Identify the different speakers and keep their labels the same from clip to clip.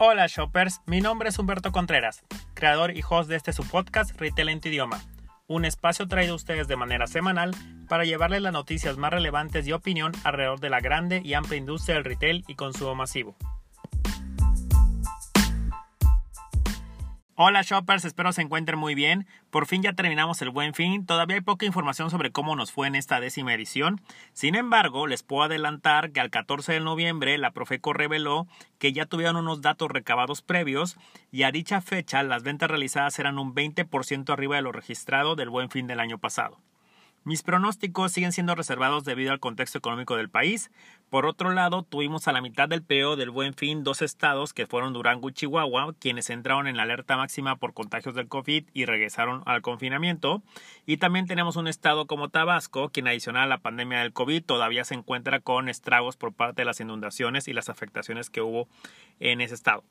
Speaker 1: Hola shoppers, mi nombre es Humberto Contreras, creador y host de este su podcast Retail en tu idioma, un espacio traído a ustedes de manera semanal para llevarles las noticias más relevantes y opinión alrededor de la grande y amplia industria del retail y consumo masivo. Hola shoppers, espero se encuentren muy bien. Por fin ya terminamos el buen fin. Todavía hay poca información sobre cómo nos fue en esta décima edición. Sin embargo, les puedo adelantar que al 14 de noviembre la Profeco reveló que ya tuvieron unos datos recabados previos y a dicha fecha las ventas realizadas eran un 20% arriba de lo registrado del buen fin del año pasado. Mis pronósticos siguen siendo reservados debido al contexto económico del país. Por otro lado, tuvimos a la mitad del periodo del Buen Fin dos estados que fueron Durango y Chihuahua, quienes entraron en la alerta máxima por contagios del COVID y regresaron al confinamiento. Y también tenemos un estado como Tabasco, quien adicional a la pandemia del COVID todavía se encuentra con estragos por parte de las inundaciones y las afectaciones que hubo en ese estado.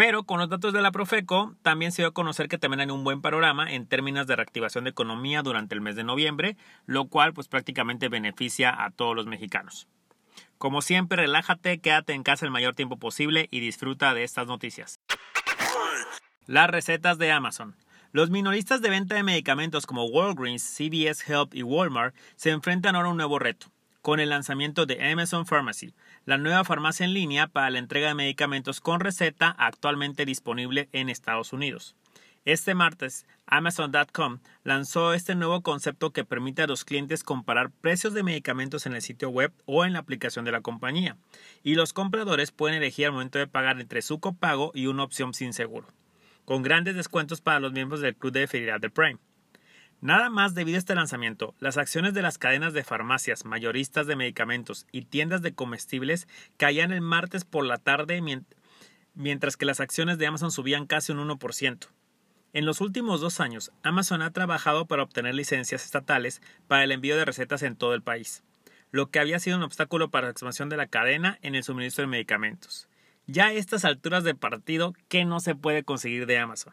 Speaker 1: Pero con los datos de la Profeco también se dio a conocer que también hay un buen panorama en términos de reactivación de economía durante el mes de noviembre, lo cual pues prácticamente beneficia a todos los mexicanos. Como siempre, relájate, quédate en casa el mayor tiempo posible y disfruta de estas noticias. Las recetas de Amazon. Los minoristas de venta de medicamentos como Walgreens, CVS Health y Walmart se enfrentan ahora a un nuevo reto con el lanzamiento de Amazon Pharmacy, la nueva farmacia en línea para la entrega de medicamentos con receta actualmente disponible en Estados Unidos. Este martes, Amazon.com lanzó este nuevo concepto que permite a los clientes comparar precios de medicamentos en el sitio web o en la aplicación de la compañía, y los compradores pueden elegir al momento de pagar entre su copago y una opción sin seguro, con grandes descuentos para los miembros del club de fidelidad de Prime. Nada más debido a este lanzamiento, las acciones de las cadenas de farmacias, mayoristas de medicamentos y tiendas de comestibles caían el martes por la tarde mientras que las acciones de Amazon subían casi un 1%. En los últimos dos años, Amazon ha trabajado para obtener licencias estatales para el envío de recetas en todo el país, lo que había sido un obstáculo para la expansión de la cadena en el suministro de medicamentos. Ya a estas alturas de partido, ¿qué no se puede conseguir de Amazon?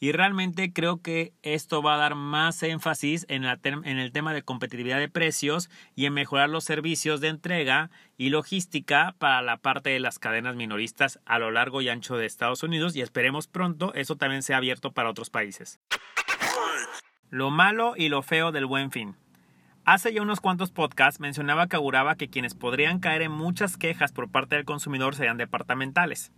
Speaker 1: Y realmente creo que esto va a dar más énfasis en, el tema de competitividad de precios y en mejorar los servicios de entrega y logística para la parte de las cadenas minoristas a lo largo y ancho de Estados Unidos y esperemos pronto eso también sea abierto para otros países. Lo malo y lo feo del buen fin. Hace ya unos cuantos podcasts mencionaba que auguraba que quienes podrían caer en muchas quejas por parte del consumidor serían departamentales,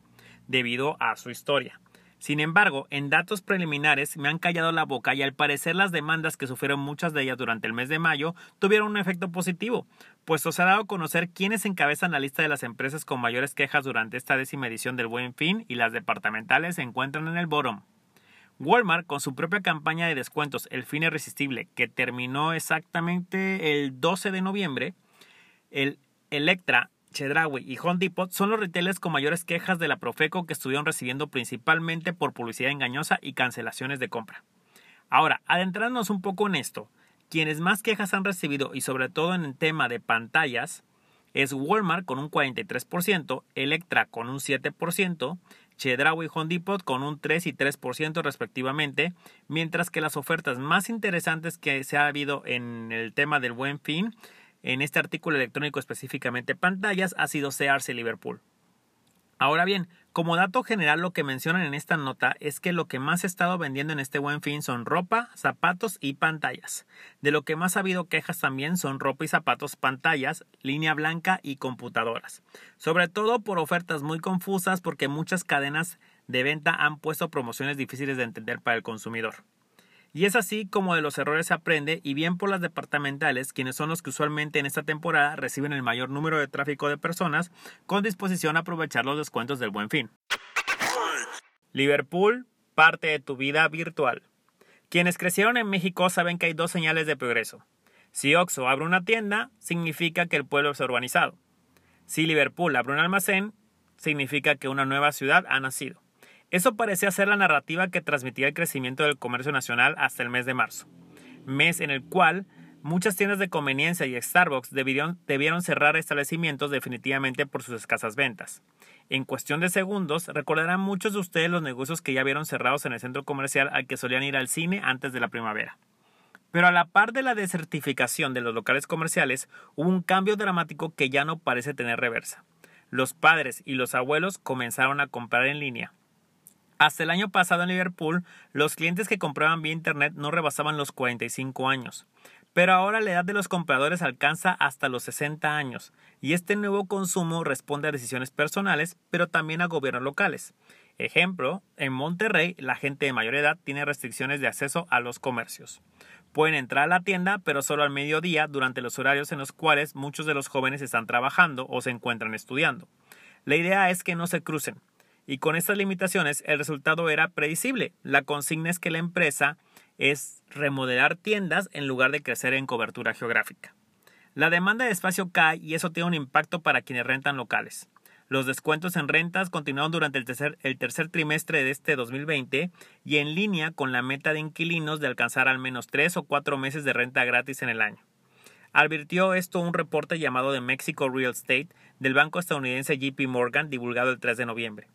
Speaker 1: debido a su historia. Sin embargo, en datos preliminares me han callado la boca y al parecer las demandas que sufrieron muchas de ellas durante el mes de mayo tuvieron un efecto positivo, puesto se ha dado a conocer quiénes encabezan la lista de las empresas con mayores quejas durante esta décima edición del Buen Fin y las departamentales se encuentran en el bottom. Walmart, con su propia campaña de descuentos El Fin Irresistible, que terminó exactamente el 12 de noviembre, el Electra Chedraui y Home son los retailers con mayores quejas de la Profeco que estuvieron recibiendo principalmente por publicidad engañosa y cancelaciones de compra. Ahora, adentrarnos un poco en esto, quienes más quejas han recibido y sobre todo en el tema de pantallas es Walmart con un 43%, Electra con un 7%, Chedraui y Home con un 3 y 3% respectivamente, mientras que las ofertas más interesantes que se ha habido en el tema del buen fin en este artículo electrónico específicamente pantallas ha sido Sears Liverpool. Ahora bien, como dato general lo que mencionan en esta nota es que lo que más ha estado vendiendo en este buen fin son ropa, zapatos y pantallas. De lo que más ha habido quejas también son ropa y zapatos, pantallas, línea blanca y computadoras. Sobre todo por ofertas muy confusas porque muchas cadenas de venta han puesto promociones difíciles de entender para el consumidor. Y es así como de los errores se aprende y bien por las departamentales, quienes son los que usualmente en esta temporada reciben el mayor número de tráfico de personas con disposición a aprovechar los descuentos del buen fin. Liverpool, parte de tu vida virtual. Quienes crecieron en México saben que hay dos señales de progreso. Si Oxo abre una tienda, significa que el pueblo es urbanizado. Si Liverpool abre un almacén, significa que una nueva ciudad ha nacido. Eso parecía ser la narrativa que transmitía el crecimiento del comercio nacional hasta el mes de marzo, mes en el cual muchas tiendas de conveniencia y Starbucks debieron, cerrar establecimientos definitivamente por sus escasas ventas. En cuestión de segundos, recordarán muchos de ustedes los negocios que ya vieron cerrados en el centro comercial al que solían ir al cine antes de la primavera. Pero a la par de la desertificación de los locales comerciales, hubo un cambio dramático que ya no parece tener reversa los padres y los abuelos comenzaron a comprar en línea. Hasta el año pasado en Liverpool, los clientes que compraban vía Internet no rebasaban los 45 años. Pero ahora la edad de los compradores alcanza hasta los 60 años, y este nuevo consumo responde a decisiones personales, pero también a gobiernos locales. Ejemplo, en Monterrey la gente de mayor edad tiene restricciones de acceso a los comercios. Pueden entrar a la tienda, pero solo al mediodía durante los horarios en los cuales muchos de los jóvenes están trabajando o se encuentran estudiando. La idea es que no se crucen. Y con estas limitaciones el resultado era predecible. La consigna es que la empresa es remodelar tiendas en lugar de crecer en cobertura geográfica. La demanda de espacio cae y eso tiene un impacto para quienes rentan locales. Los descuentos en rentas continuaron durante el tercer, el tercer, trimestre de este 2020 y en línea con la meta de inquilinos de alcanzar al menos tres o cuatro meses de renta gratis en el año. Advirtió esto un reporte llamado de Mexico Real Estate del banco estadounidense JP Morgan divulgado el 3 de noviembre.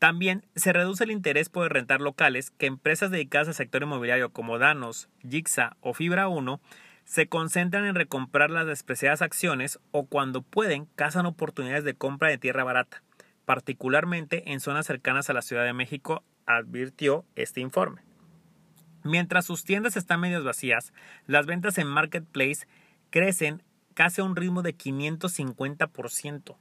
Speaker 1: También se reduce el interés por rentar locales que empresas dedicadas al sector inmobiliario como Danos, Gixa o Fibra 1 se concentran en recomprar las despreciadas acciones o cuando pueden cazan oportunidades de compra de tierra barata, particularmente en zonas cercanas a la Ciudad de México, advirtió este informe. Mientras sus tiendas están medio vacías, las ventas en Marketplace crecen casi a un ritmo de 550%.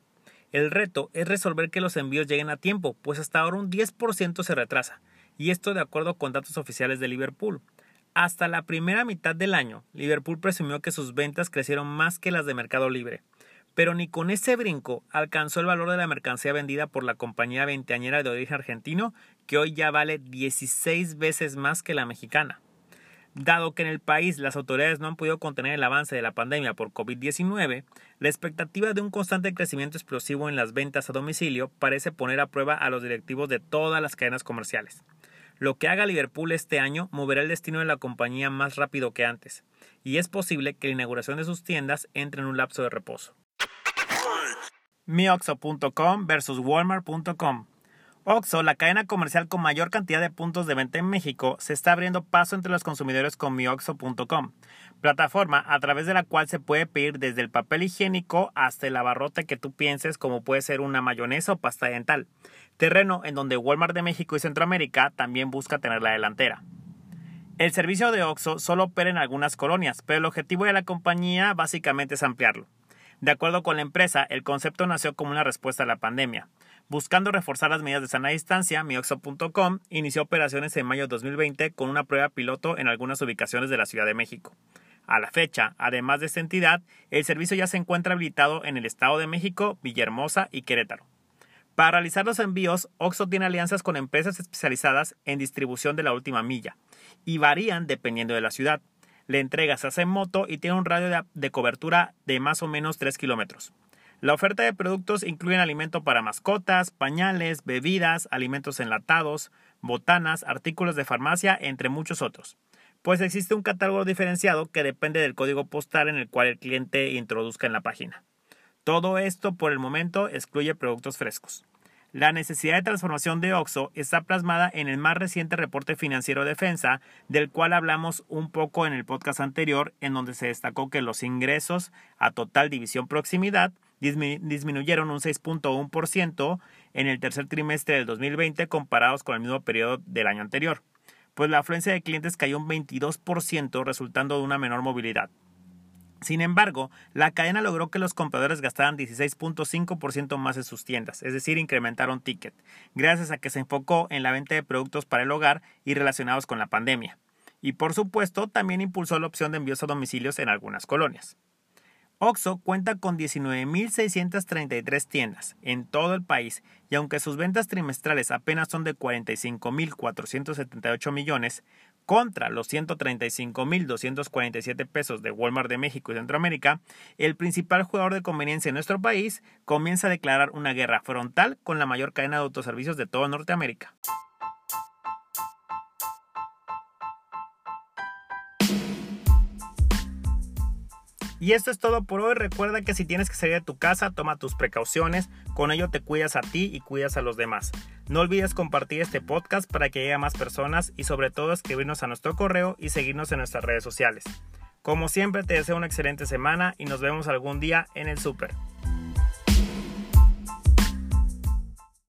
Speaker 1: El reto es resolver que los envíos lleguen a tiempo, pues hasta ahora un 10% se retrasa, y esto de acuerdo con datos oficiales de Liverpool. Hasta la primera mitad del año, Liverpool presumió que sus ventas crecieron más que las de Mercado Libre, pero ni con ese brinco alcanzó el valor de la mercancía vendida por la compañía veinteañera de origen argentino, que hoy ya vale 16 veces más que la mexicana. Dado que en el país las autoridades no han podido contener el avance de la pandemia por COVID-19, la expectativa de un constante crecimiento explosivo en las ventas a domicilio parece poner a prueba a los directivos de todas las cadenas comerciales. Lo que haga Liverpool este año moverá el destino de la compañía más rápido que antes, y es posible que la inauguración de sus tiendas entre en un lapso de reposo. Mioxo.com versus Walmart.com Oxo, la cadena comercial con mayor cantidad de puntos de venta en México, se está abriendo paso entre los consumidores con mioxo.com, plataforma a través de la cual se puede pedir desde el papel higiénico hasta el abarrote que tú pienses como puede ser una mayonesa o pasta dental terreno en donde Walmart de México y Centroamérica también busca tener la delantera. El servicio de OXO solo opera en algunas colonias, pero el objetivo de la compañía básicamente es ampliarlo. De acuerdo con la empresa, el concepto nació como una respuesta a la pandemia. Buscando reforzar las medidas de sana distancia, mioxo.com inició operaciones en mayo de 2020 con una prueba piloto en algunas ubicaciones de la Ciudad de México. A la fecha, además de esta entidad, el servicio ya se encuentra habilitado en el Estado de México, Villahermosa y Querétaro. Para realizar los envíos, Oxxo tiene alianzas con empresas especializadas en distribución de la última milla y varían dependiendo de la ciudad. La entrega se hace en moto y tiene un radio de, cobertura de más o menos 3 kilómetros. La oferta de productos incluye alimento para mascotas, pañales, bebidas, alimentos enlatados, botanas, artículos de farmacia, entre muchos otros. Pues existe un catálogo diferenciado que depende del código postal en el cual el cliente introduzca en la página. Todo esto por el momento excluye productos frescos. La necesidad de transformación de OXO está plasmada en el más reciente reporte financiero de defensa, del cual hablamos un poco en el podcast anterior, en donde se destacó que los ingresos a total división proximidad disminuyeron un 6.1% en el tercer trimestre del 2020 comparados con el mismo periodo del año anterior, pues la afluencia de clientes cayó un 22% resultando de una menor movilidad. Sin embargo, la cadena logró que los compradores gastaran 16.5% más en sus tiendas, es decir, incrementaron ticket, gracias a que se enfocó en la venta de productos para el hogar y relacionados con la pandemia. Y por supuesto, también impulsó la opción de envíos a domicilios en algunas colonias. Oxo cuenta con 19.633 tiendas en todo el país y aunque sus ventas trimestrales apenas son de 45.478 millones, contra los 135.247 pesos de Walmart de México y Centroamérica, el principal jugador de conveniencia en nuestro país comienza a declarar una guerra frontal con la mayor cadena de autoservicios de toda Norteamérica. Y esto es todo por hoy. Recuerda que si tienes que salir de tu casa, toma tus precauciones. Con ello te cuidas a ti y cuidas a los demás. No olvides compartir este podcast para que llegue a más personas y sobre todo escribirnos a nuestro correo y seguirnos en nuestras redes sociales. Como siempre te deseo una excelente semana y nos vemos algún día en el super.